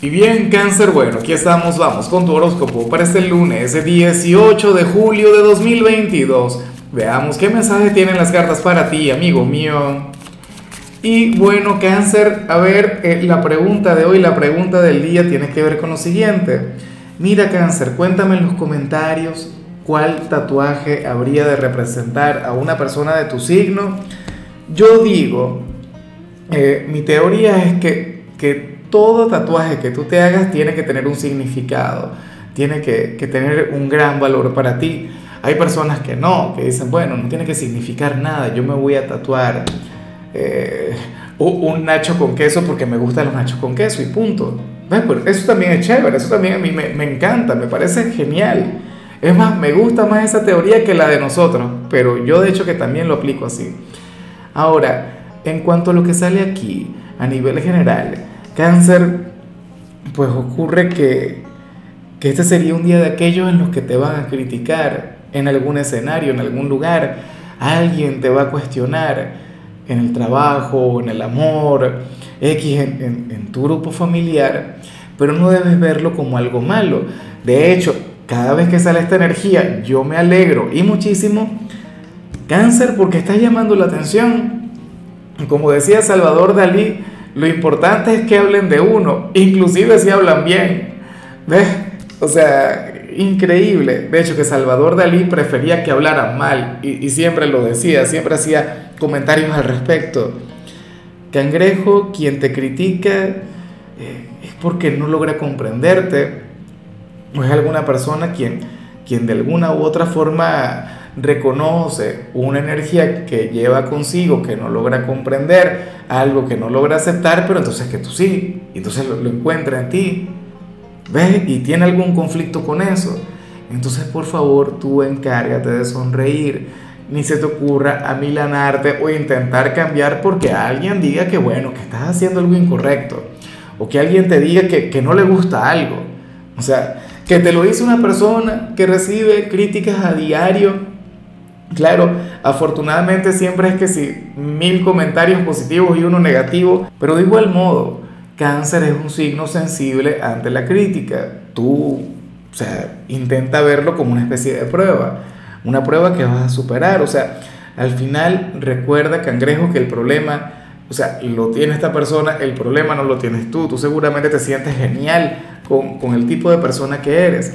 Y bien, cáncer, bueno, aquí estamos, vamos con tu horóscopo para este lunes, 18 de julio de 2022. Veamos qué mensaje tienen las cartas para ti, amigo mío. Y bueno, cáncer, a ver, eh, la pregunta de hoy, la pregunta del día tiene que ver con lo siguiente. Mira, cáncer, cuéntame en los comentarios cuál tatuaje habría de representar a una persona de tu signo. Yo digo, eh, mi teoría es que, que todo tatuaje que tú te hagas tiene que tener un significado, tiene que, tener un gran valor para ti. Hay personas que no, que dicen, bueno, no tiene que significar nada, yo me voy a tatuar eh, un nacho con queso porque me gustan los nachos con queso y punto. Pues eso también es chévere, eso también a mí me, me encanta, me parece genial. Es más, me gusta más esa teoría que la de nosotros, pero yo de hecho que también lo aplico así. Ahora, en cuanto a lo que sale aquí, a nivel general, Cáncer, pues ocurre que, este sería un día de aquellos en los que te van a criticar en algún escenario, en algún lugar. Alguien te va a cuestionar en el trabajo, en el amor, X, en, en tu grupo familiar, pero no debes verlo como algo malo. De hecho, cada vez que sale esta energía, yo me alegro y muchísimo. Cáncer porque estás llamando la atención. Como decía Salvador Dalí, lo importante es que hablen de uno, inclusive si hablan bien. ¿Ves? O sea, increíble. De hecho, que Salvador Dalí prefería que hablaran mal y, siempre lo decía, siempre hacía comentarios al respecto. Cangrejo, quien te critica eh, es porque no logra comprenderte o es alguna persona quien, quien de alguna u otra forma reconoce una energía que lleva consigo, que no logra comprender, algo que no logra aceptar, pero entonces que tú sí, entonces lo, encuentra en ti, ¿ves? Y tiene algún conflicto con eso. Entonces, por favor, tú encárgate de sonreír, ni se te ocurra amilanarte o intentar cambiar porque alguien diga que, bueno, que estás haciendo algo incorrecto, o que alguien te diga que, que no le gusta algo. O sea, que te lo dice una persona que recibe críticas a diario Claro, afortunadamente siempre es que sí, mil comentarios positivos y uno negativo, pero de igual modo, cáncer es un signo sensible ante la crítica. Tú, o sea, intenta verlo como una especie de prueba, una prueba que vas a superar, o sea, al final recuerda, cangrejo, que el problema, o sea, lo tiene esta persona, el problema no lo tienes tú, tú seguramente te sientes genial con, con el tipo de persona que eres.